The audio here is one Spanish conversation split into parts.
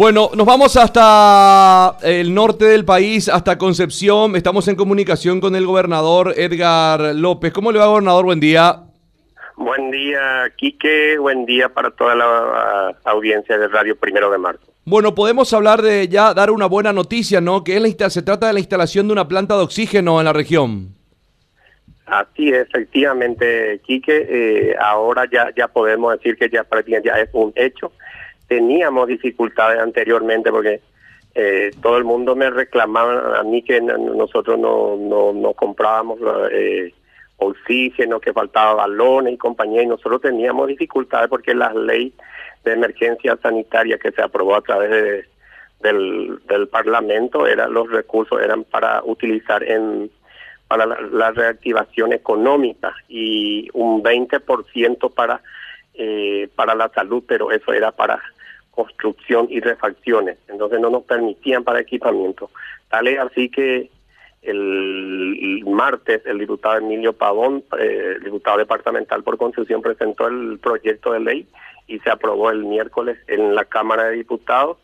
Bueno, nos vamos hasta el norte del país, hasta Concepción. Estamos en comunicación con el gobernador Edgar López. ¿Cómo le va, gobernador? Buen día. Buen día, Quique. Buen día para toda la audiencia de Radio Primero de Marzo. Bueno, podemos hablar de ya dar una buena noticia, ¿no? Que es la, se trata de la instalación de una planta de oxígeno en la región. Así es, efectivamente, Quique. Eh, ahora ya, ya podemos decir que ya prácticamente ya es un hecho teníamos dificultades anteriormente porque eh, todo el mundo me reclamaba a mí que nosotros no, no, no comprábamos eh, oxígeno, que faltaba balones y compañía, y nosotros teníamos dificultades porque la ley de emergencia sanitaria que se aprobó a través del, del Parlamento, era, los recursos eran para utilizar en para la, reactivación económica y un 20% para eh, para la salud, pero eso era para construcción y refacciones, entonces no nos permitían para equipamiento. Tal es así que el, martes el diputado Emilio Pavón, eh, diputado departamental por Constitución, presentó el proyecto de ley y se aprobó el miércoles en la Cámara de Diputados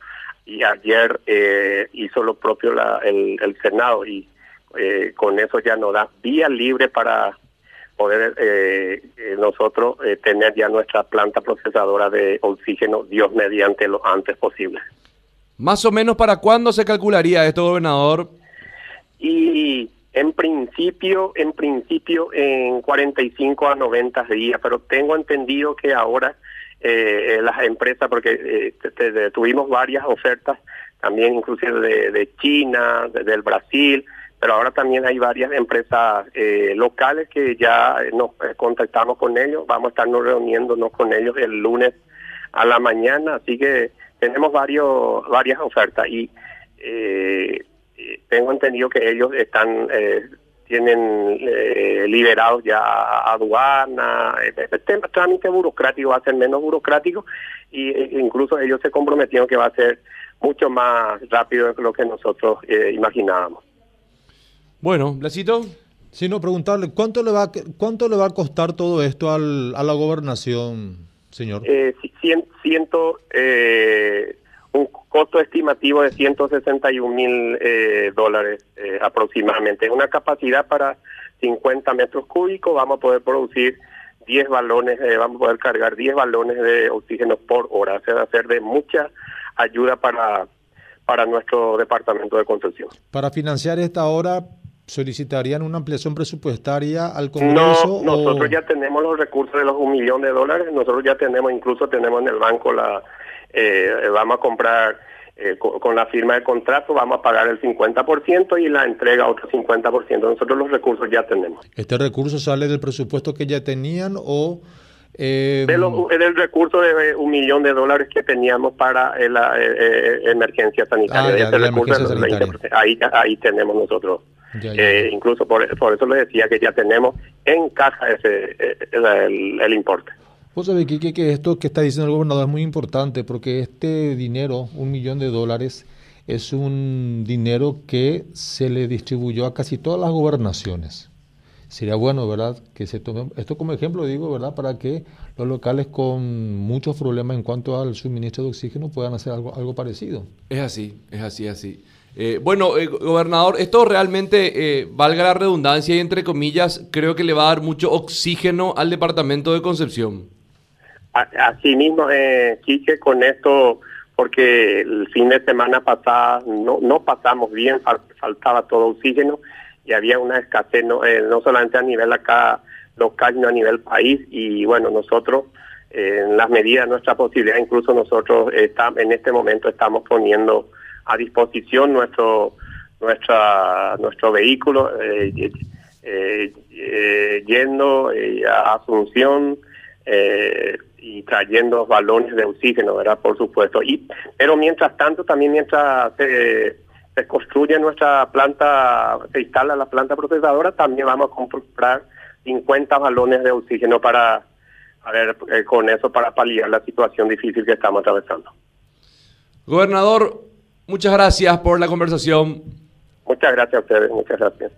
y ayer eh, hizo lo propio la, el, el Senado y eh, con eso ya nos da vía libre para poder eh, eh, nosotros eh, tener ya nuestra planta procesadora de oxígeno, Dios mediante lo antes posible. Más o menos para cuándo se calcularía esto, gobernador? Y en principio, en principio en 45 a 90 días, pero tengo entendido que ahora las empresas, porque tuvimos varias ofertas, también inclusive de, de China, del Brasil, pero ahora también hay varias empresas eh, locales que ya nos eh, contactamos con ellos, vamos a estarnos reuniéndonos con ellos el lunes a la mañana, así que tenemos varios varias ofertas y eh, tengo entendido que ellos están tienen liberados ya aduana, este trámite burocrático va a ser menos burocrático y e incluso ellos se comprometieron que va a ser mucho más rápido de lo que nosotros imaginábamos. Bueno, Blasito. Sí, no, preguntarle, ¿cuánto le va, cuánto le va a costar todo esto al, a la gobernación, señor? Eh, ciento, eh, un costo estimativo de 161 mil eh, dólares eh, aproximadamente. Una capacidad para 50 metros cúbicos, vamos a poder producir 10 balones, eh, vamos a poder cargar 10 balones de oxígeno por hora. Se va a hacer de mucha ayuda para, para nuestro departamento de construcción. Para financiar esta obra, solicitarían una ampliación presupuestaria al Congreso? No, nosotros ya tenemos los recursos de los un millón de dólares, nosotros ya tenemos, incluso tenemos en el banco la, eh, vamos a comprar eh, con, la firma de contrato, vamos a pagar el 50% y la entrega otro 50%. Nosotros los recursos ya tenemos. ¿Este recurso sale del presupuesto que ya tenían o...? Eh, del recurso de un millón de dólares que teníamos para la emergencia sanitaria. Ahí, ahí tenemos nosotros eh, incluso por, eso le decía que ya tenemos en caja ese eh, el, importe. Vos sabés, Kike, que esto que está diciendo el gobernador es muy importante porque este dinero, un millón de dólares, es un dinero que se le distribuyó a casi todas las gobernaciones. Sería bueno, ¿verdad? Que se tome esto como ejemplo, digo, ¿verdad? Para que los locales con muchos problemas en cuanto al suministro de oxígeno puedan hacer algo, algo parecido. Es así, es así, así. Eh, bueno, eh, gobernador, esto realmente, eh, valga la redundancia y entre comillas, creo que le va a dar mucho oxígeno al departamento de Concepción. Así mismo, eh, Quique, con esto, porque el fin de semana pasada no, no pasamos bien, faltaba todo oxígeno y había una escasez, no, no solamente a nivel acá local, sino a nivel país. Y bueno, nosotros, en las medidas nuestra posibilidad, incluso nosotros está, en este momento estamos poniendo a disposición nuestro nuestra nuestro vehículo eh, eh, eh, yendo a Asunción y trayendo balones de oxígeno, ¿verdad? Por supuesto. Y pero mientras tanto, también mientras se, se construye nuestra planta, se instala la planta procesadora, también vamos a comprar 50 balones de oxígeno para, a ver, con eso para paliar la situación difícil que estamos atravesando. Gobernador, Muchas gracias por la conversación. Muchas gracias a ustedes, muchas gracias.